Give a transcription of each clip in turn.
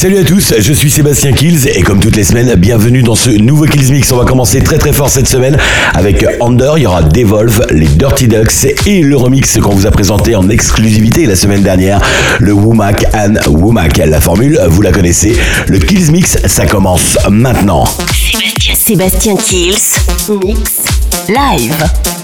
Salut à tous, je suis Sébastien Kills et comme toutes les semaines, bienvenue dans ce nouveau Kills Mix. On va commencer très très fort cette semaine avec Under, il y aura Devolve, les Dirty Ducks et le remix qu'on vous a présenté en exclusivité la semaine dernière, le Womack and Womack. La formule, vous la connaissez, le Kills Mix, ça commence maintenant. Sébastien, Sébastien Kills, Mix, live.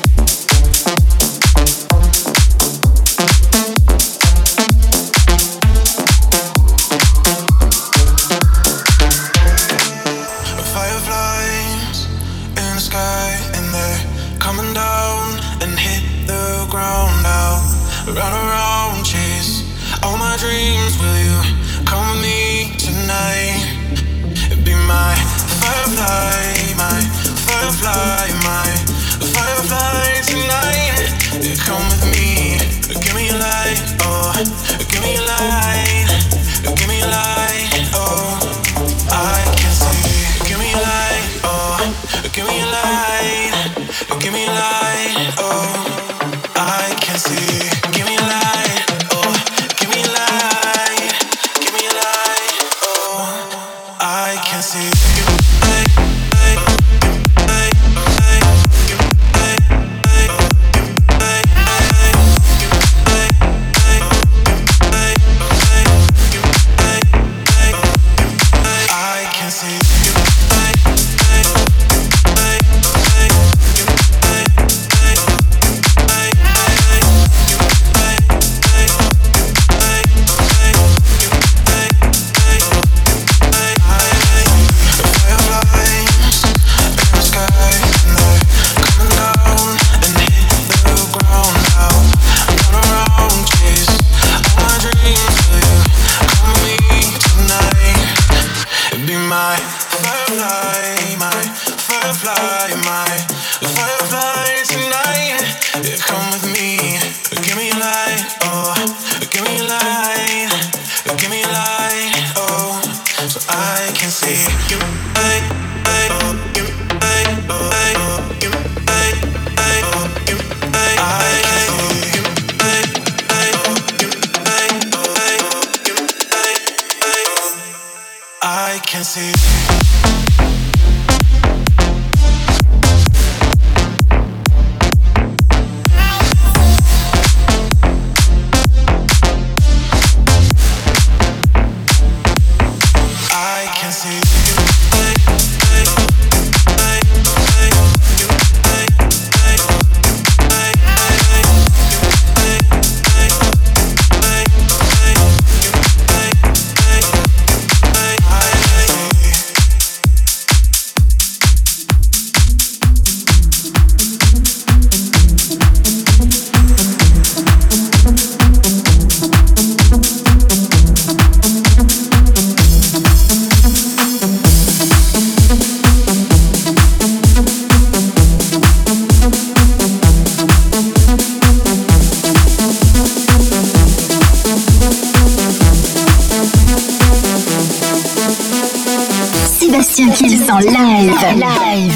en live. live.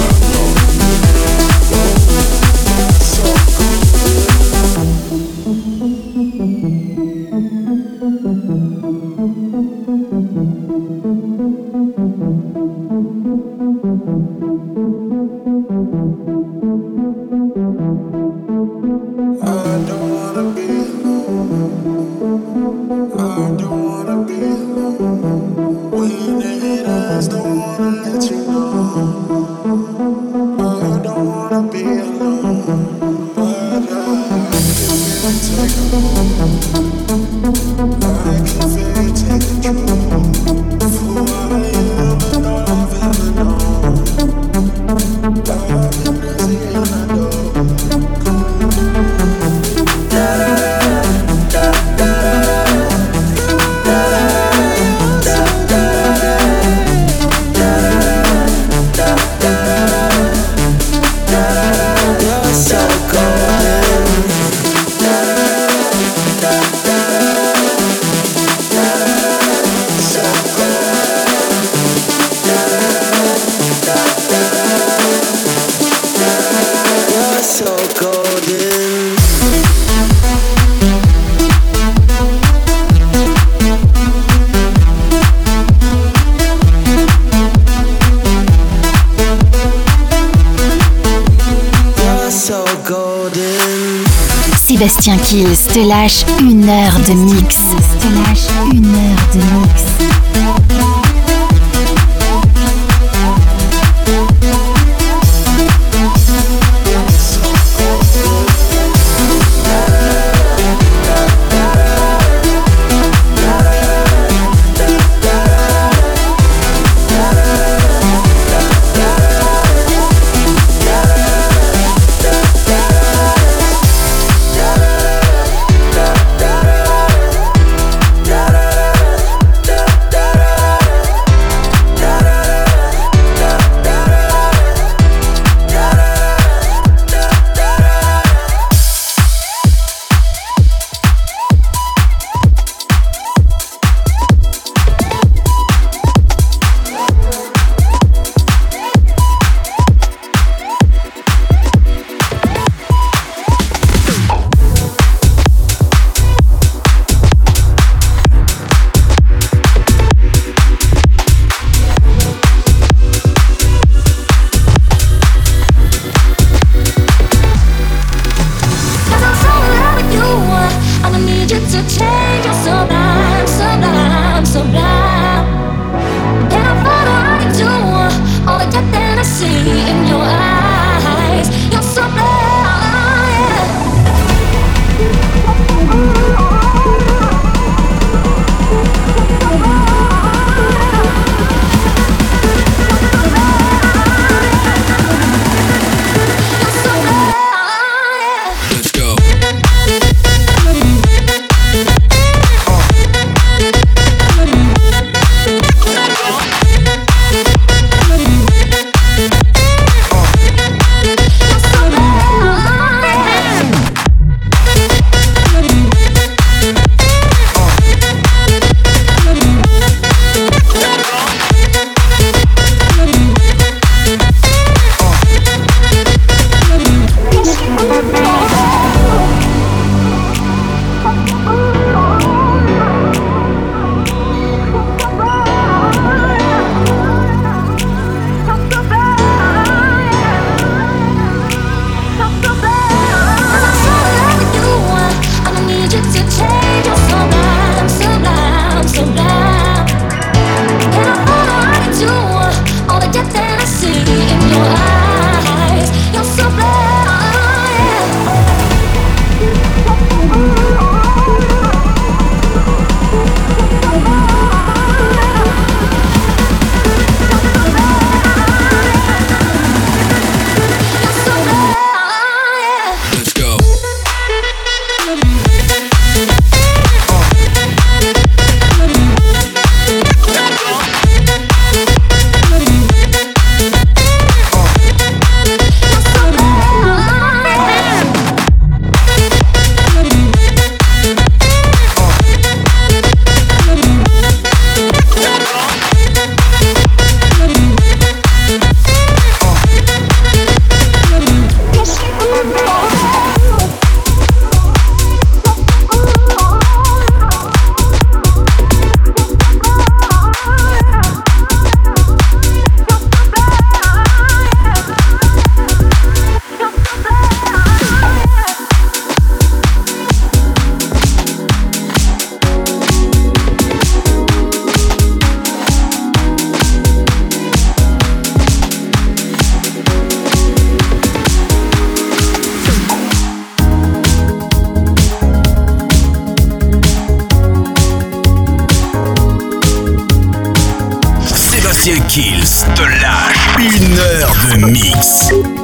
lâche une heure de mix. Je te lâche une heure de mix. The Mix.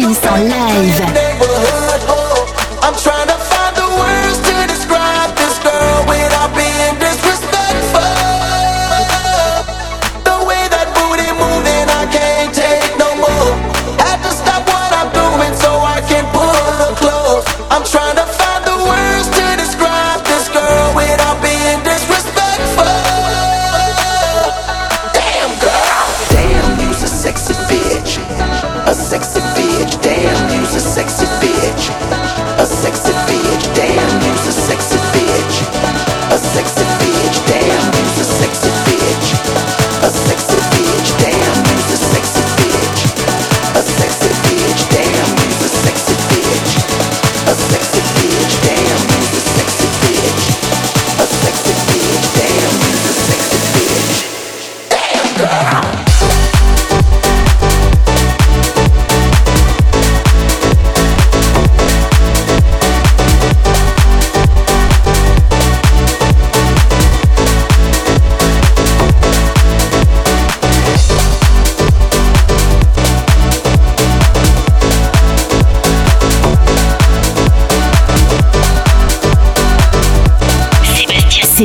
Kiss en live.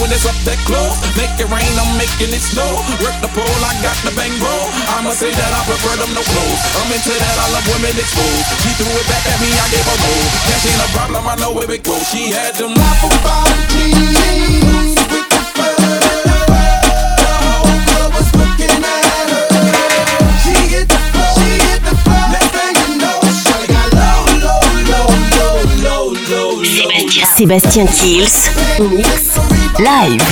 When it's up that close. Make it rain, I'm making it snow. Work the pole, I got the bang roll. I'ma say that I prefer them no clothes. I'm into that, I love women exposed. She threw it back at me, I gave her roll. Cash ain't a problem, I know where it goes. She had them apple bottom jeans with the fur. Sébastien Kills, mix live.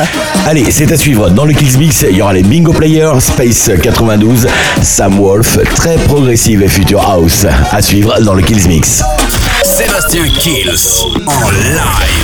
Allez, c'est à suivre dans le Kills Mix. Il y aura les Bingo Players, Space 92, Sam Wolf, très progressive et future house. À suivre dans le Kills Mix. Sébastien Kills en live.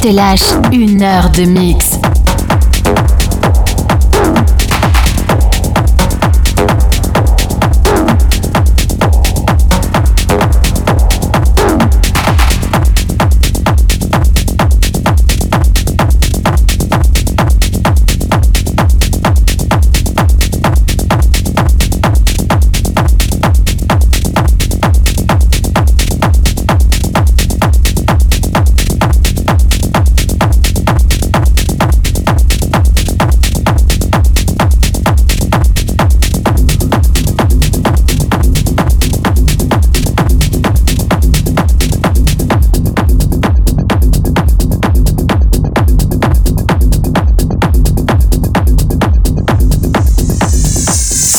te lâche une heure de mix.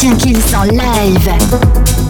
Sébastien Kills en live.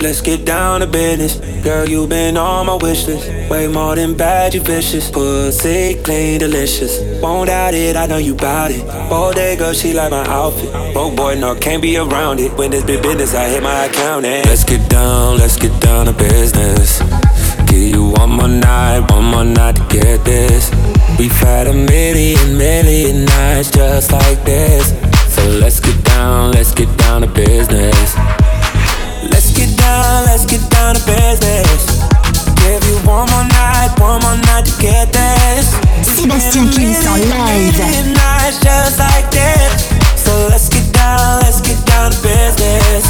Let's get down to business. Girl, you been on my wish list. Way more than bad, you vicious. Pussy clean, delicious. Won't doubt it, I know you bout it. All day, girl, she like my outfit. Broke boy, no, can't be around it. When this big business, I hit my account. And let's get down, let's get down to business. Give you one more night, one more night to get this. We've had a million, million nights just like this. So let's get down, let's get down to business. Get down to business. Give you one more night, one more night to get this. En live. Nights just like this. So let's get down, let's get down to business.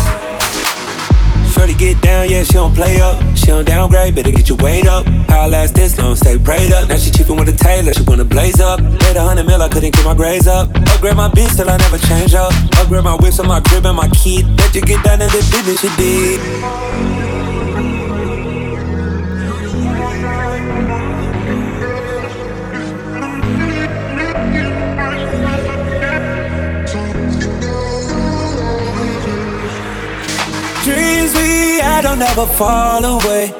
Shorty get down, yeah, she don't play up. She downgrade, better get your weight up. How last this long, stay prayed up. Now she cheapin' with a tailor, she wanna blaze up. Paid a hundred mil, I couldn't get my grades up. Upgrade my bitch till I never change up. Upgrade my whips on my crib and my key. Bet you get down to the business you did. Don't ever fall away.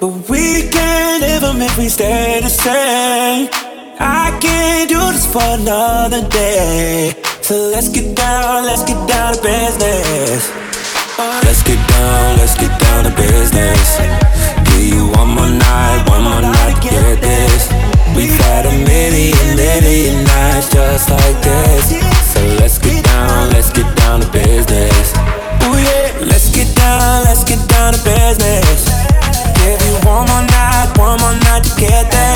But we can't live them if we stay the same. I can't do this for another day. So let's get down, let's get down to business. Let's get down, let's get down to business. Give you one more night, one more night to get this. We've had a million, million nights just like this. So let's get down, let's get down to business. Get down to business. Give you one more night, one more night to get this.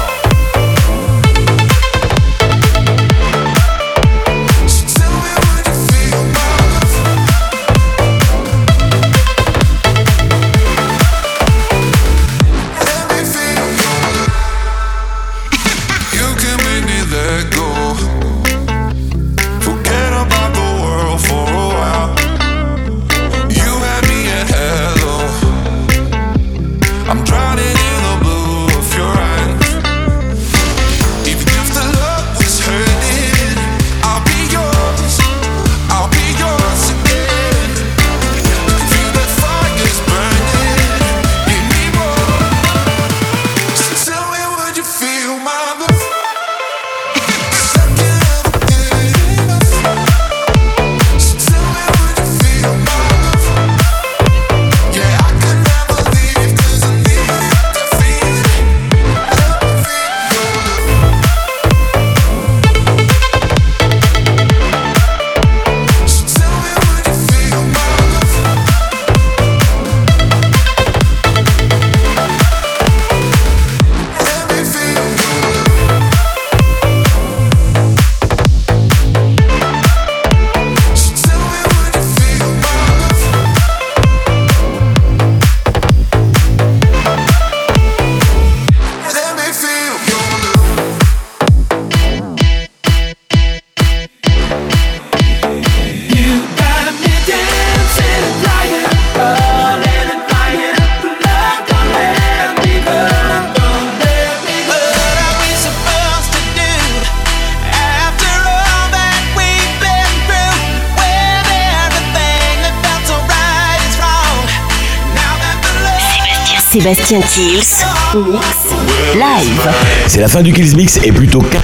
Sébastien Kills Mix Live. C'est la fin du Kills Mix et plutôt 4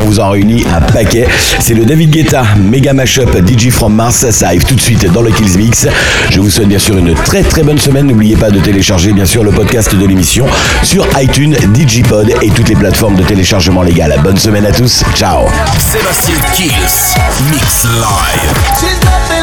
on vous en réunit un paquet. C'est le David Guetta Mega Mashup DJ from Mars. Ça arrive tout de suite dans le Kills Mix. Je vous souhaite bien sûr une très très bonne semaine. N'oubliez pas de télécharger bien sûr le podcast de l'émission sur iTunes, Digipod et toutes les plateformes de téléchargement légal. Bonne semaine à tous. Ciao. Sébastien Kills Mix Live.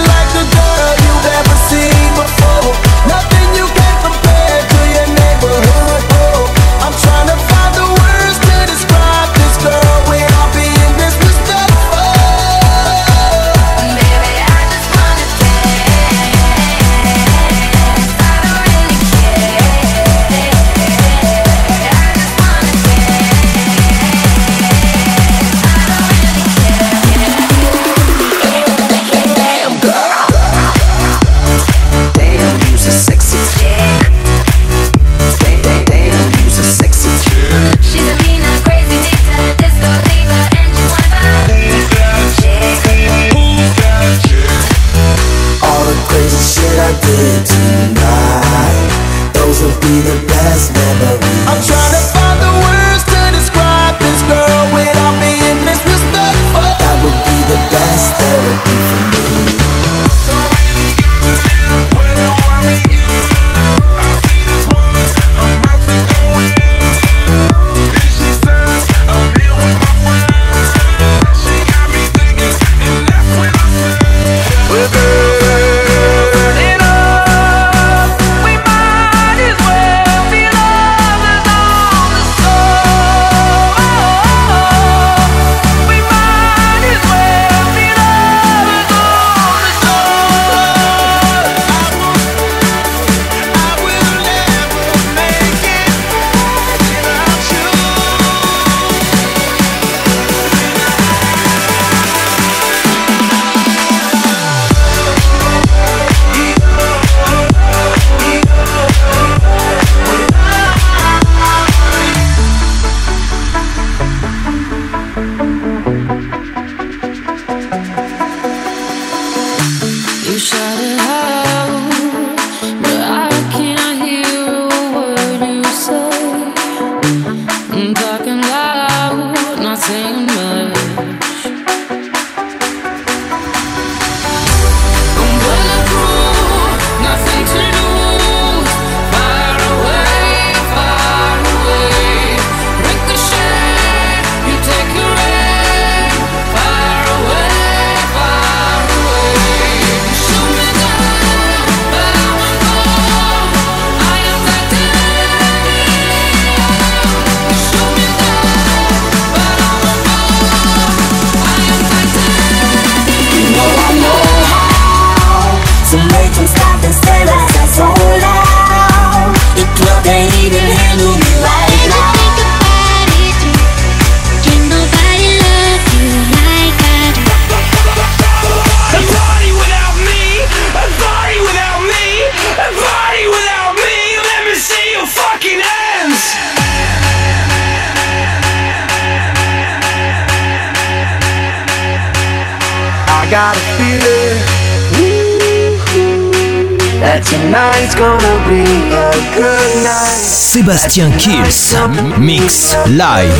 That tonight's gonna be a good night. Sébastien Kills, mix live.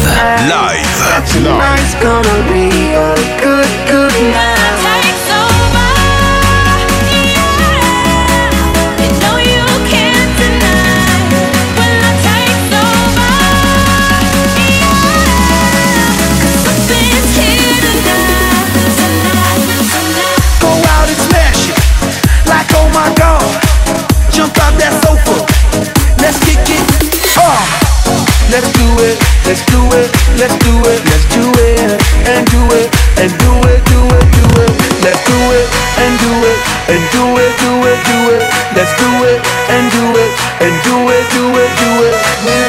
Live. That tonight's gonna be a good, good night. let's do it, let's do it, let's do it, let's do it, and do it, and do it, do it, do it, let's do it, and do it, and do it, do it, do it, let's do it, and do it, and do it, do it, do it.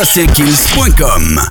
jacekills.com